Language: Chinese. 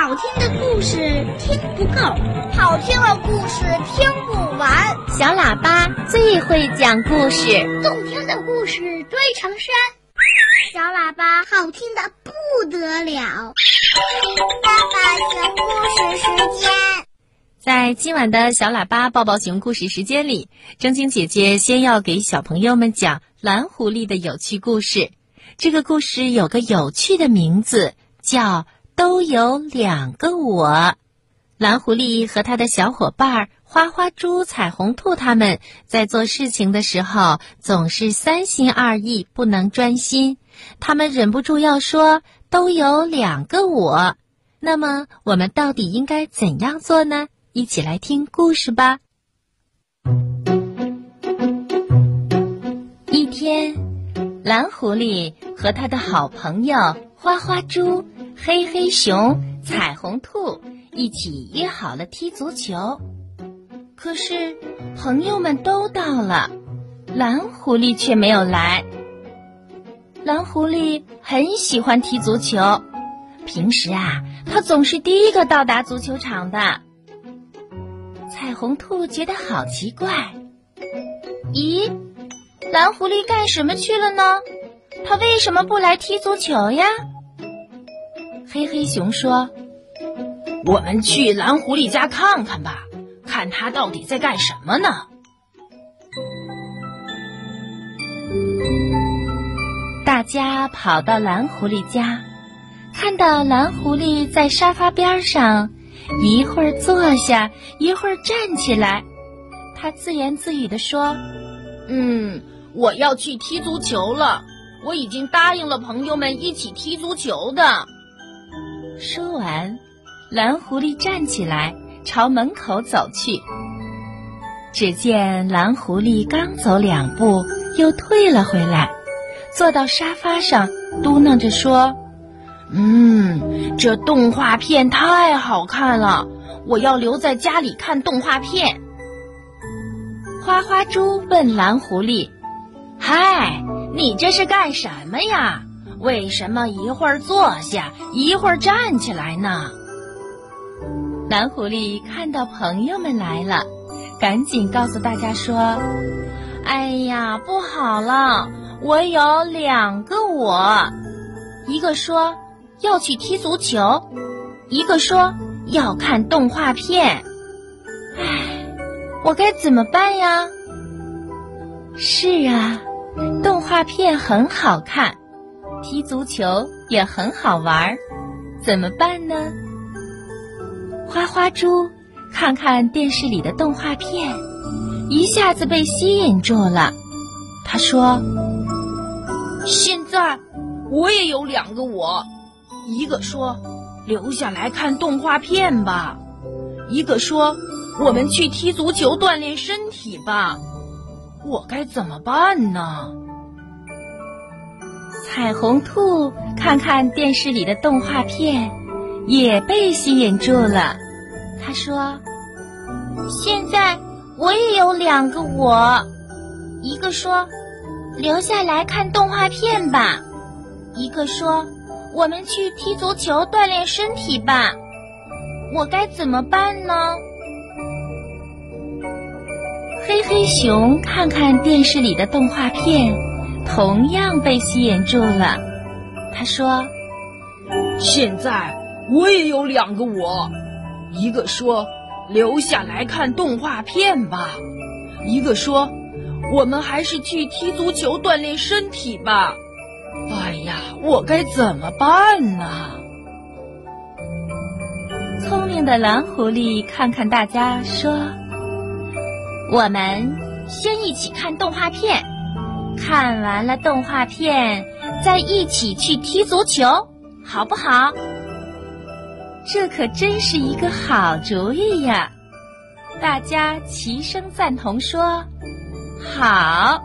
好听的故事听不够，好听的故事听不完。小喇叭最会讲故事，动听的故事堆成山。小喇叭好听的不得了。爸爸讲故事时间，在今晚的小喇叭抱抱熊故事时间里，正晶姐姐先要给小朋友们讲蓝狐狸的有趣故事。这个故事有个有趣的名字，叫。都有两个我，蓝狐狸和他的小伙伴花花猪、彩虹兔他们在做事情的时候总是三心二意，不能专心。他们忍不住要说：“都有两个我。”那么我们到底应该怎样做呢？一起来听故事吧。一天，蓝狐狸和他的好朋友花花猪。黑黑熊、彩虹兔一起约好了踢足球，可是朋友们都到了，蓝狐狸却没有来。蓝狐狸很喜欢踢足球，平时啊，他总是第一个到达足球场的。彩虹兔觉得好奇怪，咦，蓝狐狸干什么去了呢？他为什么不来踢足球呀？黑黑熊说：“我们去蓝狐狸家看看吧，看他到底在干什么呢。”大家跑到蓝狐狸家，看到蓝狐狸在沙发边上，一会儿坐下，一会儿站起来。他自言自语地说：“嗯，我要去踢足球了。我已经答应了朋友们一起踢足球的。”说完，蓝狐狸站起来朝门口走去。只见蓝狐狸刚走两步，又退了回来，坐到沙发上，嘟囔着说：“嗯，这动画片太好看了，我要留在家里看动画片。”花花猪问蓝狐狸：“嗨，你这是干什么呀？”为什么一会儿坐下，一会儿站起来呢？蓝狐狸看到朋友们来了，赶紧告诉大家说：“哎呀，不好了，我有两个我，一个说要去踢足球，一个说要看动画片。唉，我该怎么办呀？”是啊，动画片很好看。踢足球也很好玩，怎么办呢？花花猪看看电视里的动画片，一下子被吸引住了。他说：“现在我也有两个我，一个说留下来看动画片吧，一个说我们去踢足球锻炼身体吧。我该怎么办呢？”彩虹兔看看电视里的动画片，也被吸引住了。他说：“现在我也有两个我，一个说留下来看动画片吧，一个说我们去踢足球锻炼身体吧。我该怎么办呢？”黑黑熊看看电视里的动画片。同样被吸引住了，他说：“现在我也有两个我，一个说留下来看动画片吧，一个说我们还是去踢足球锻炼身体吧。哎呀，我该怎么办呢？”聪明的蓝狐狸看看大家，说：“我们先一起看动画片。”看完了动画片，再一起去踢足球，好不好？这可真是一个好主意呀！大家齐声赞同说：“好。”